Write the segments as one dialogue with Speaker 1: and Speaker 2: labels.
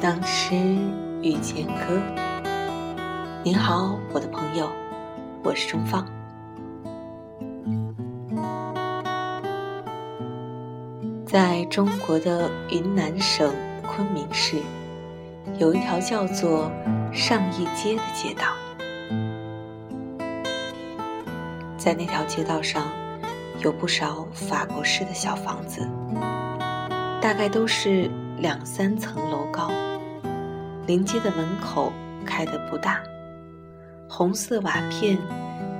Speaker 1: 当时遇见歌，您好，我的朋友，我是钟芳。在中国的云南省昆明市，有一条叫做上义街的街道，在那条街道上，有不少法国式的小房子，大概都是两三层楼高。临街的门口开得不大，红色瓦片，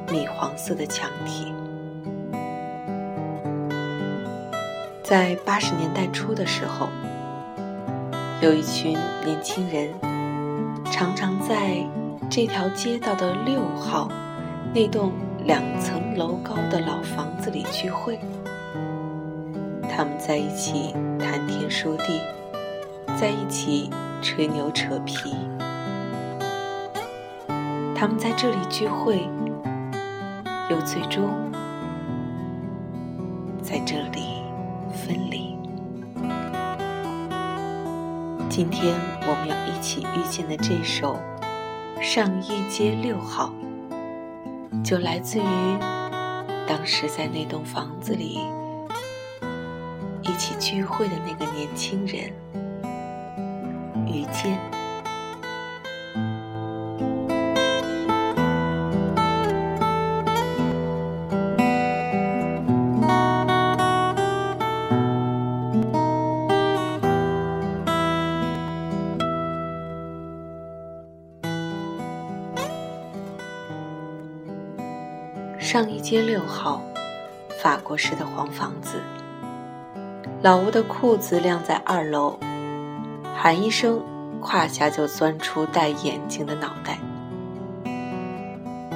Speaker 1: 米黄色的墙体。在八十年代初的时候，有一群年轻人常常在这条街道的六号那栋两层楼高的老房子里聚会。他们在一起谈天说地，在一起。吹牛扯皮，他们在这里聚会，又最终在这里分离。今天我们要一起遇见的这首《上一街六号》，就来自于当时在那栋房子里一起聚会的那个年轻人。遇见上一街六号，法国式的黄房子，老吴的裤子晾在二楼。喊一声，胯下就钻出戴眼镜的脑袋。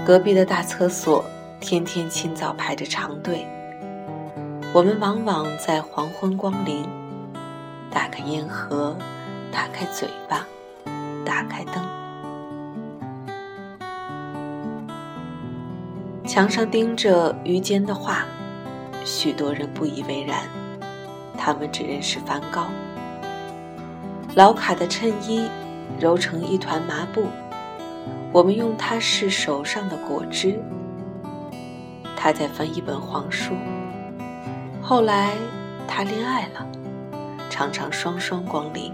Speaker 1: 隔壁的大厕所天天清早排着长队，我们往往在黄昏光临，打开烟盒，打开嘴巴，打开灯。墙上钉着于坚的画，许多人不以为然，他们只认识梵高。老卡的衬衣揉成一团麻布，我们用它试手上的果汁。他在翻一本黄书。后来他恋爱了，常常双双光临，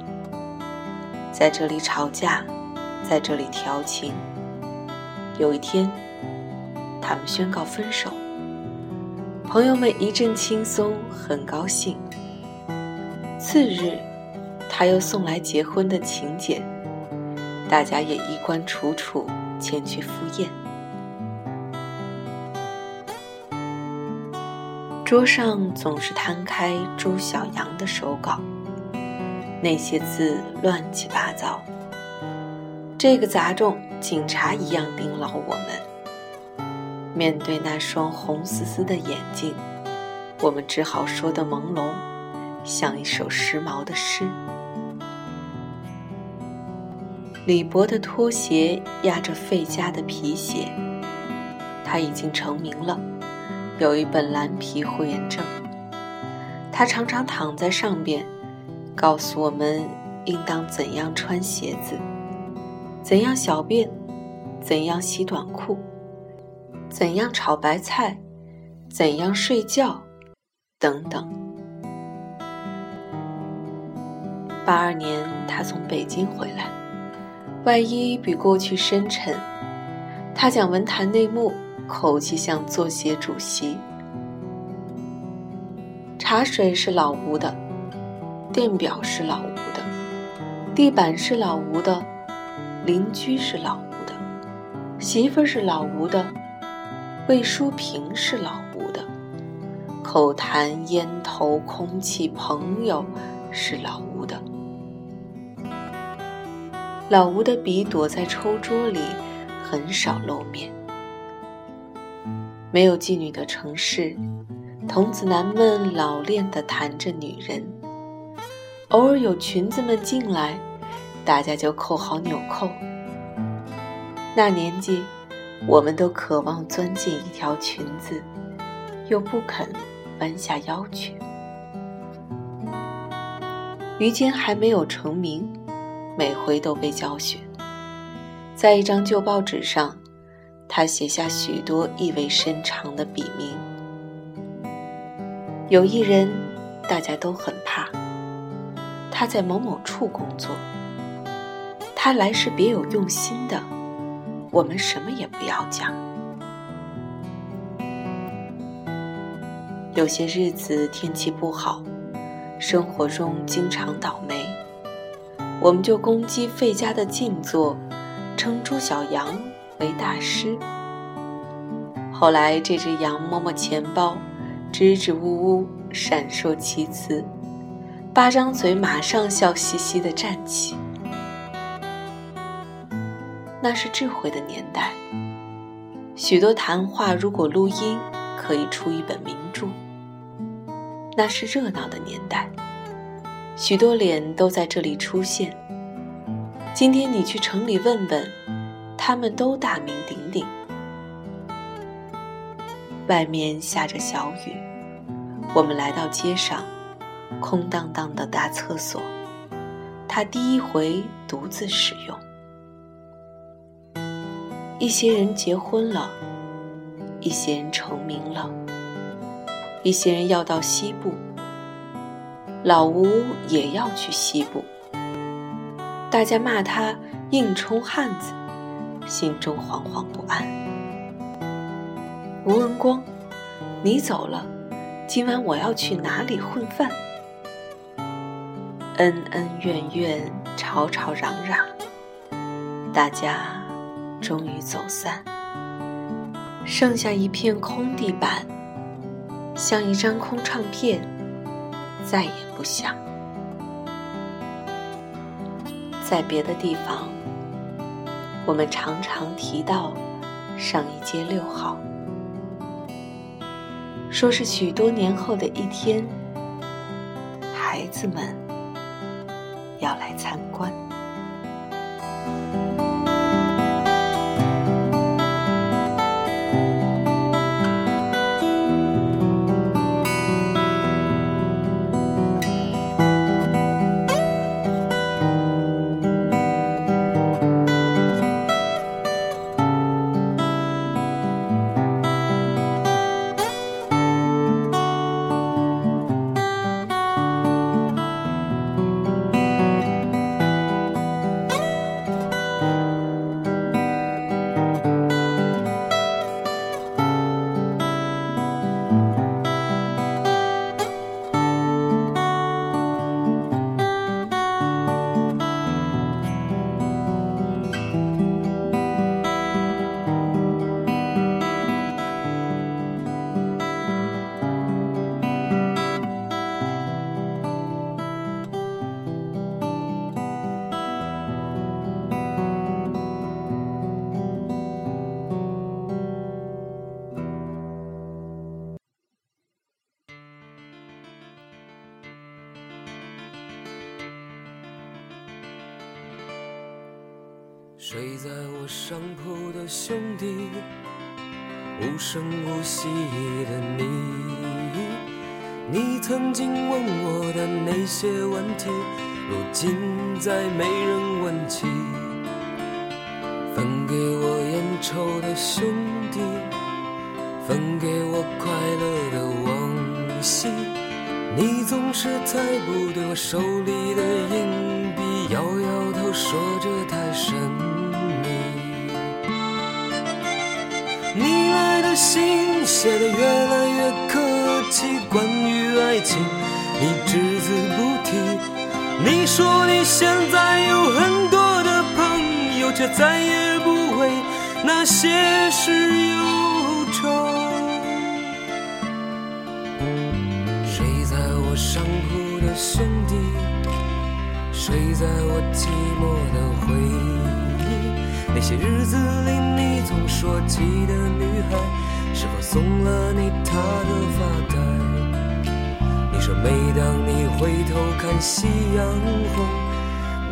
Speaker 1: 在这里吵架，在这里调情。有一天，他们宣告分手，朋友们一阵轻松，很高兴。次日。他又送来结婚的请柬，大家也衣冠楚楚前去赴宴。桌上总是摊开朱小阳的手稿，那些字乱七八糟。这个杂种警察一样盯牢我们。面对那双红丝丝的眼睛，我们只好说的朦胧，像一首时髦的诗。李博的拖鞋压着费加的皮鞋，他已经成名了，有一本蓝皮会员证。他常常躺在上边，告诉我们应当怎样穿鞋子，怎样小便，怎样洗短裤，怎样炒白菜，怎样睡觉，等等。八二年，他从北京回来。外衣比过去深沉，他讲文坛内幕，口气像作协主席。茶水是老吴的，电表是老吴的，地板是老吴的，邻居是老吴的，媳妇是老吴的，魏淑萍是老吴的，口痰、烟头、空气、朋友是老吴的。老吴的笔躲在抽桌里，很少露面。没有妓女的城市，童子男们老练地谈着女人。偶尔有裙子们进来，大家就扣好纽扣。那年纪，我们都渴望钻进一条裙子，又不肯弯下腰去。于坚还没有成名。每回都被教训。在一张旧报纸上，他写下许多意味深长的笔名。有一人，大家都很怕。他在某某处工作。他来是别有用心的。我们什么也不要讲。有些日子天气不好，生活中经常倒霉，我们就攻击费家的静坐，称朱小羊为大师。后来这只羊摸摸钱包，支支吾吾，闪烁其词，八张嘴马上笑嘻嘻地站起。那是智慧的年代，许多谈话如果录音。可以出一本名著。那是热闹的年代，许多脸都在这里出现。今天你去城里问问，他们都大名鼎鼎。外面下着小雨，我们来到街上，空荡荡的大厕所，他第一回独自使用。一些人结婚了。一些人成名了，一些人要到西部，老吴也要去西部。大家骂他硬充汉子，心中惶惶不安。吴文光，你走了，今晚我要去哪里混饭？恩恩怨怨，吵吵嚷嚷，大家终于走散。剩下一片空地板，像一张空唱片，再也不想。在别的地方，我们常常提到上一街六号，说是许多年后的一天，孩子们要来参观。
Speaker 2: 睡在我上铺的兄弟，无声无息的你，你曾经问我的那些问题，如今再没人问起。分给我烟抽的兄弟，分给我快乐的往昔，你总是猜不对我手里的硬币，摇摇头说着太深。你来的信写的越来越客气，关于爱情你只字不提。你说你现在有很多的朋友，却再也不为那些事忧愁。睡在我上铺的兄弟，睡在我寂寞的回忆，那些日子里你总说起的女孩。是否送了你她的发带？你说每当你回头看夕阳红，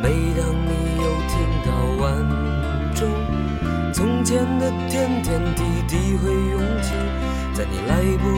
Speaker 2: 每当你又听到晚钟，从前的点点滴滴会涌起，在你来不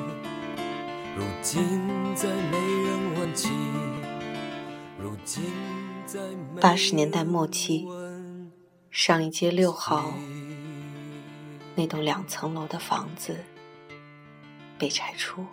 Speaker 2: 如今再没人问起。如今再没
Speaker 1: 八十年代末期，上一街六号那栋两层楼的房子被拆除。